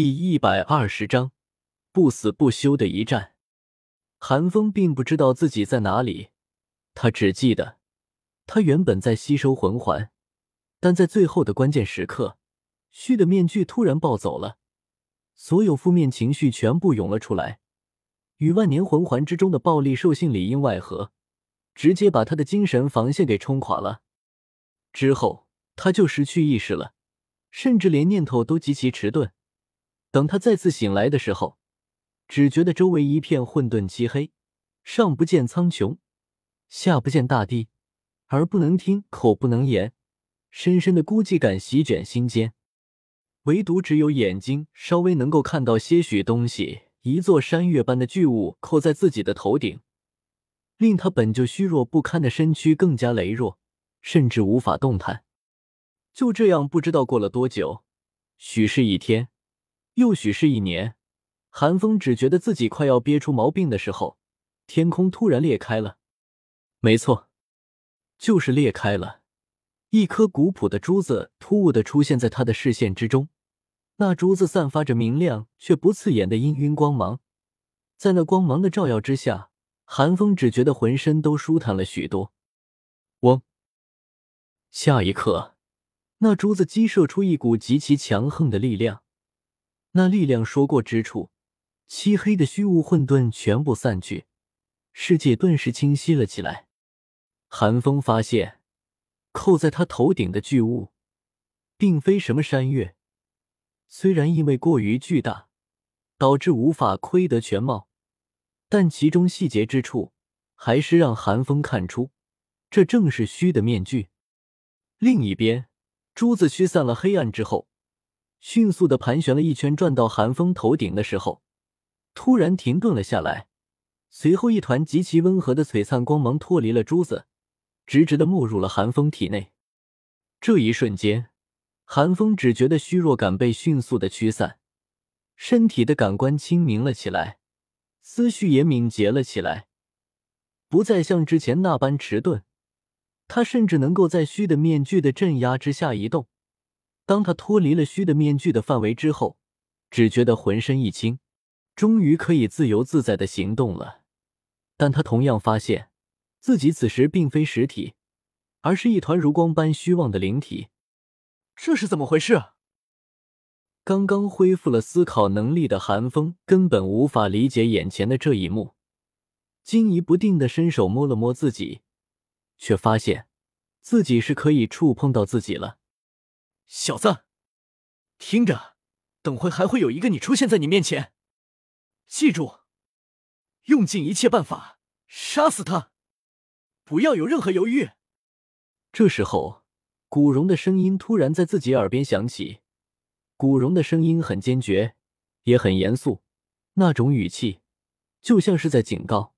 第一百二十章，不死不休的一战。韩风并不知道自己在哪里，他只记得他原本在吸收魂环，但在最后的关键时刻，虚的面具突然暴走了，所有负面情绪全部涌了出来，与万年魂环之中的暴力兽性里应外合，直接把他的精神防线给冲垮了。之后他就失去意识了，甚至连念头都极其迟钝。等他再次醒来的时候，只觉得周围一片混沌漆黑，上不见苍穹，下不见大地，耳不能听，口不能言，深深的孤寂感席卷心间。唯独只有眼睛稍微能够看到些许东西，一座山岳般的巨物扣在自己的头顶，令他本就虚弱不堪的身躯更加羸弱，甚至无法动弹。就这样，不知道过了多久，许是一天。又许是一年，寒风只觉得自己快要憋出毛病的时候，天空突然裂开了。没错，就是裂开了。一颗古朴的珠子突兀的出现在他的视线之中，那珠子散发着明亮却不刺眼的氤氲光芒，在那光芒的照耀之下，寒风只觉得浑身都舒坦了许多。嗡！下一刻，那珠子激射出一股极其强横的力量。那力量说过之处，漆黑的虚无混沌全部散去，世界顿时清晰了起来。寒风发现，扣在他头顶的巨物，并非什么山岳，虽然因为过于巨大，导致无法窥得全貌，但其中细节之处，还是让寒风看出，这正是虚的面具。另一边，珠子驱散了黑暗之后。迅速的盘旋了一圈，转到寒风头顶的时候，突然停顿了下来。随后，一团极其温和的璀璨光芒脱离了珠子，直直的没入了寒风体内。这一瞬间，寒风只觉得虚弱感被迅速的驱散，身体的感官清明了起来，思绪也敏捷了起来，不再像之前那般迟钝。他甚至能够在虚的面具的镇压之下移动。当他脱离了虚的面具的范围之后，只觉得浑身一轻，终于可以自由自在的行动了。但他同样发现自己此时并非实体，而是一团如光般虚妄的灵体。这是怎么回事？刚刚恢复了思考能力的寒风根本无法理解眼前的这一幕，惊疑不定的伸手摸了摸自己，却发现自己是可以触碰到自己了。小子，听着，等会还会有一个你出现在你面前，记住，用尽一切办法杀死他，不要有任何犹豫。这时候，古荣的声音突然在自己耳边响起。古荣的声音很坚决，也很严肃，那种语气就像是在警告。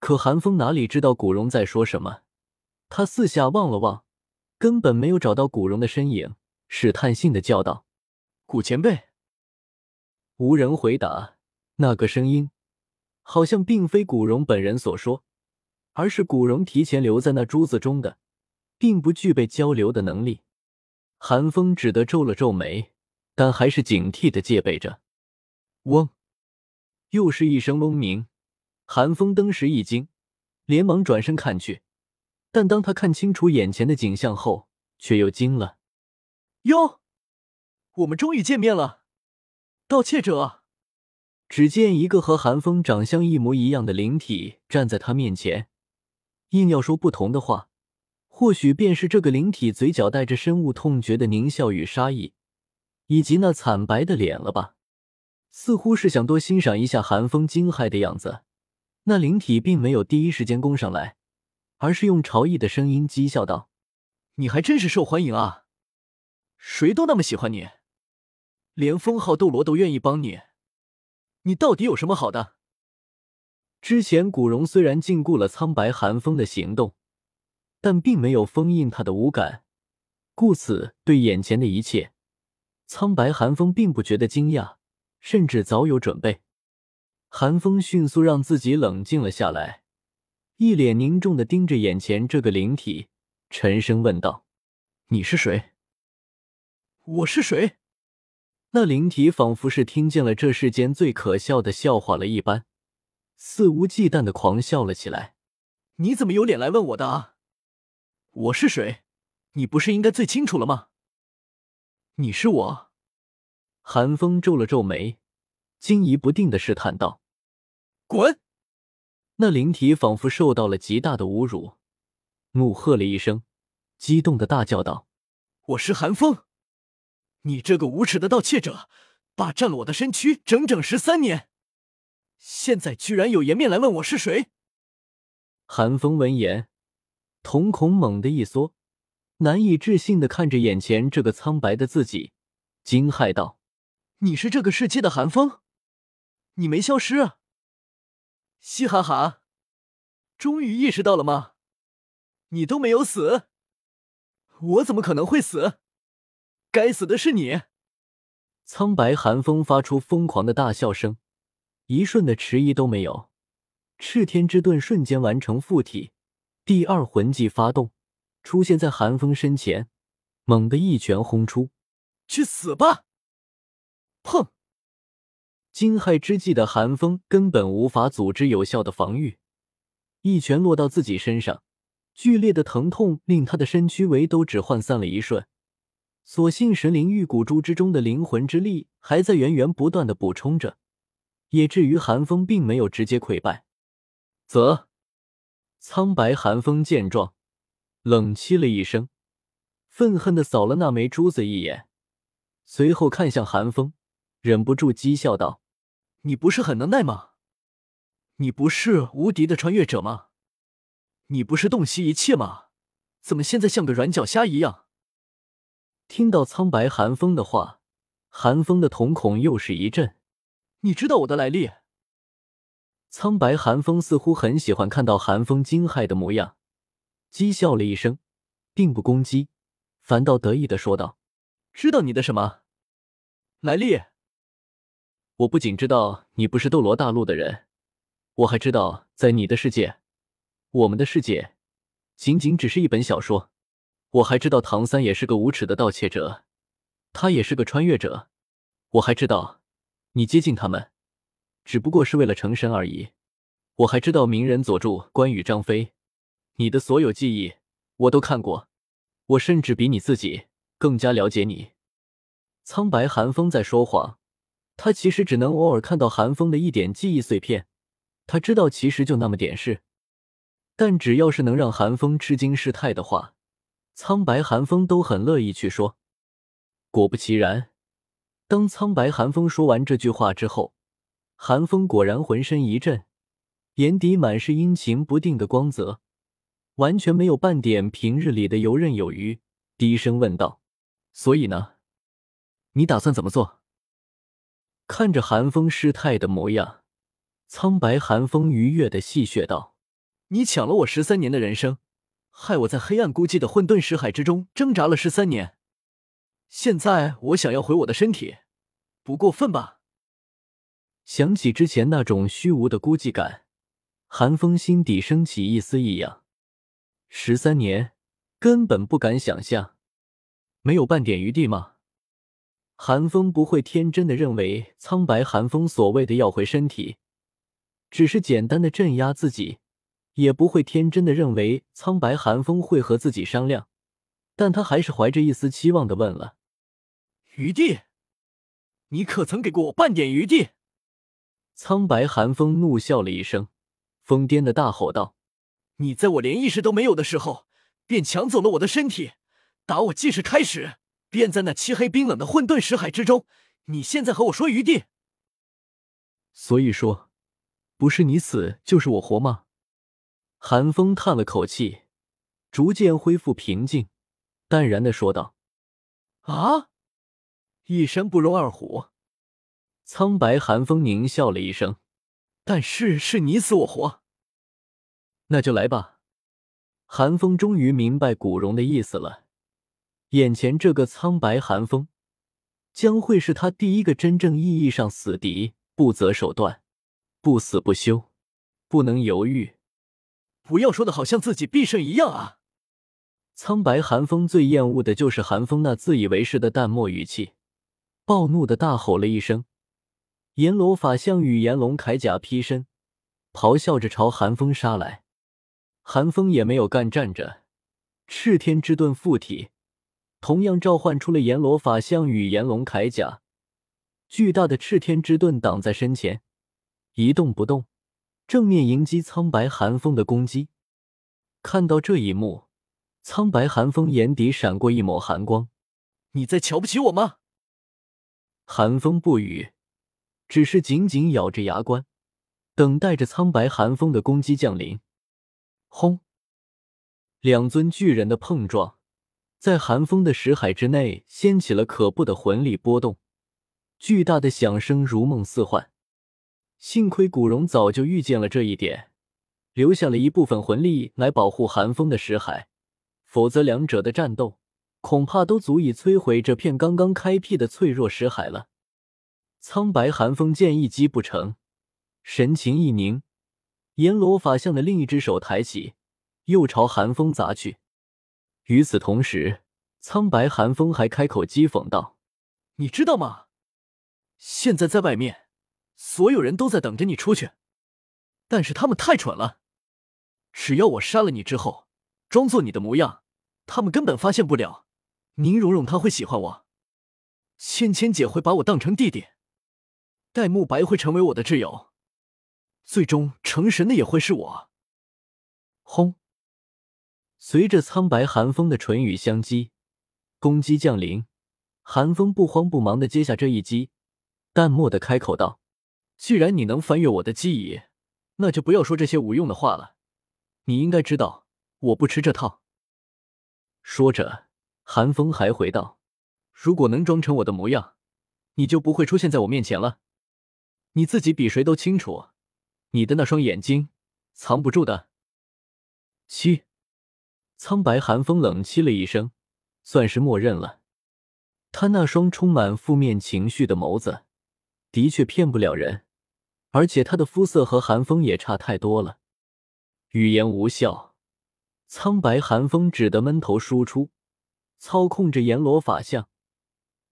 可韩风哪里知道古荣在说什么？他四下望了望，根本没有找到古荣的身影。试探性的叫道：“古前辈。”无人回答。那个声音好像并非古荣本人所说，而是古荣提前留在那珠子中的，并不具备交流的能力。寒风只得皱了皱眉，但还是警惕的戒备着。嗡！又是一声嗡鸣。寒风登时一惊，连忙转身看去，但当他看清楚眼前的景象后，却又惊了。哟，我们终于见面了！盗窃者，只见一个和韩风长相一模一样的灵体站在他面前。硬要说不同的话，或许便是这个灵体嘴角带着深恶痛绝的狞笑与杀意，以及那惨白的脸了吧？似乎是想多欣赏一下韩风惊骇的样子。那灵体并没有第一时间攻上来，而是用潮意的声音讥笑道：“你还真是受欢迎啊！”谁都那么喜欢你，连封号斗罗都愿意帮你，你到底有什么好的？之前古荣虽然禁锢了苍白寒风的行动，但并没有封印他的五感，故此对眼前的一切，苍白寒风并不觉得惊讶，甚至早有准备。寒风迅速让自己冷静了下来，一脸凝重的盯着眼前这个灵体，沉声问道：“你是谁？”我是谁？那灵体仿佛是听见了这世间最可笑的笑话了一般，肆无忌惮的狂笑了起来。你怎么有脸来问我的啊？我是谁？你不是应该最清楚了吗？你是我。韩风皱了皱眉，惊疑不定的试探道：“滚！”那灵体仿佛受到了极大的侮辱，怒喝了一声，激动的大叫道：“我是韩风！你这个无耻的盗窃者，霸占了我的身躯整整十三年，现在居然有颜面来问我是谁！”韩风闻言，瞳孔猛地一缩，难以置信的看着眼前这个苍白的自己，惊骇道：“你是这个世界的韩风？你没消失啊？”嘻哈哈，终于意识到了吗？你都没有死，我怎么可能会死？该死的是你！苍白寒风发出疯狂的大笑声，一瞬的迟疑都没有。赤天之盾瞬间完成附体，第二魂技发动，出现在寒风身前，猛地一拳轰出，去死吧！砰！惊骇之际的寒风根本无法组织有效的防御，一拳落到自己身上，剧烈的疼痛令他的身躯围都只涣散了一瞬。所幸神灵玉骨珠之中的灵魂之力还在源源不断的补充着，也至于寒风并没有直接溃败。则，苍白寒风见状，冷凄了一声，愤恨的扫了那枚珠子一眼，随后看向寒风。忍不住讥笑道：“你不是很能耐吗？你不是无敌的穿越者吗？你不是洞悉一切吗？怎么现在像个软脚虾一样？”听到苍白寒风的话，寒风的瞳孔又是一震。“你知道我的来历？”苍白寒风似乎很喜欢看到寒风惊骇的模样，讥笑了一声，并不攻击，反倒得意的说道：“知道你的什么来历？”我不仅知道你不是斗罗大陆的人，我还知道在你的世界，我们的世界仅仅只是一本小说。我还知道唐三也是个无耻的盗窃者，他也是个穿越者。我还知道你接近他们，只不过是为了成神而已。我还知道鸣人佐助、关羽、张飞，你的所有记忆我都看过。我甚至比你自己更加了解你。苍白寒风在说谎。他其实只能偶尔看到寒风的一点记忆碎片，他知道其实就那么点事，但只要是能让寒风吃惊失态的话，苍白寒风都很乐意去说。果不其然，当苍白寒风说完这句话之后，寒风果然浑身一震，眼底满是阴晴不定的光泽，完全没有半点平日里的游刃有余，低声问道：“所以呢，你打算怎么做？”看着寒风失态的模样，苍白寒风愉悦的戏谑道：“你抢了我十三年的人生，害我在黑暗孤寂的混沌石海之中挣扎了十三年。现在我想要回我的身体，不过分吧？”想起之前那种虚无的孤寂感，寒风心底升起一丝异样。十三年，根本不敢想象，没有半点余地吗？寒风不会天真的认为苍白寒风所谓的要回身体，只是简单的镇压自己，也不会天真的认为苍白寒风会和自己商量，但他还是怀着一丝期望的问了：“余地？你可曾给过我半点余地？”苍白寒风怒笑了一声，疯癫的大吼道：“你在我连意识都没有的时候，便抢走了我的身体，打我即是开始。”便在那漆黑冰冷的混沌石海之中，你现在和我说余地？所以说，不是你死就是我活吗？寒风叹了口气，逐渐恢复平静，淡然的说道：“啊，一山不容二虎。”苍白寒风狞笑了一声：“但是是你死我活，那就来吧。”寒风终于明白古荣的意思了。眼前这个苍白寒风，将会是他第一个真正意义上死敌。不择手段，不死不休，不能犹豫。不要说的好像自己必胜一样啊！苍白寒风最厌恶的就是寒风那自以为是的淡漠语气，暴怒的大吼了一声，阎罗法相与炎龙铠甲劈身，咆哮着朝寒风杀来。寒风也没有干站着，赤天之盾附体，同样召唤出了阎罗法相与炎龙铠甲。巨大的赤天之盾挡在身前，一动不动，正面迎击苍白寒风的攻击。看到这一幕，苍白寒风眼底闪过一抹寒光：“你在瞧不起我吗？”寒风不语，只是紧紧咬着牙关，等待着苍白寒风的攻击降临。轰！两尊巨人的碰撞，在寒风的识海之内掀起了可怖的魂力波动，巨大的响声如梦似幻。幸亏古荣早就预见了这一点，留下了一部分魂力来保护寒风的识海，否则两者的战斗。恐怕都足以摧毁这片刚刚开辟的脆弱石海了。苍白寒风见一击不成，神情一凝，阎罗法相的另一只手抬起，又朝寒风砸去。与此同时，苍白寒风还开口讥讽道：“你知道吗？现在在外面，所有人都在等着你出去，但是他们太蠢了。只要我杀了你之后，装作你的模样，他们根本发现不了。”宁荣荣他会喜欢我，芊芊姐会把我当成弟弟，戴沐白会成为我的挚友，最终成神的也会是我。轰！随着苍白寒风的唇语相击，攻击降临，寒风不慌不忙的接下这一击，淡漠的开口道：“既然你能翻越我的记忆，那就不要说这些无用的话了。你应该知道，我不吃这套。”说着。寒风还回道：“如果能装成我的模样，你就不会出现在我面前了。你自己比谁都清楚，你的那双眼睛藏不住的。”七，苍白寒风冷凄了一声，算是默认了。他那双充满负面情绪的眸子，的确骗不了人，而且他的肤色和寒风也差太多了。语言无效，苍白寒风只得闷头输出。操控着阎罗法相，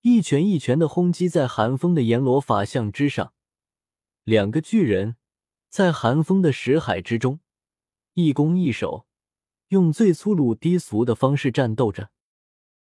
一拳一拳的轰击在寒风的阎罗法相之上。两个巨人在寒风的识海之中，一攻一守，用最粗鲁低俗的方式战斗着。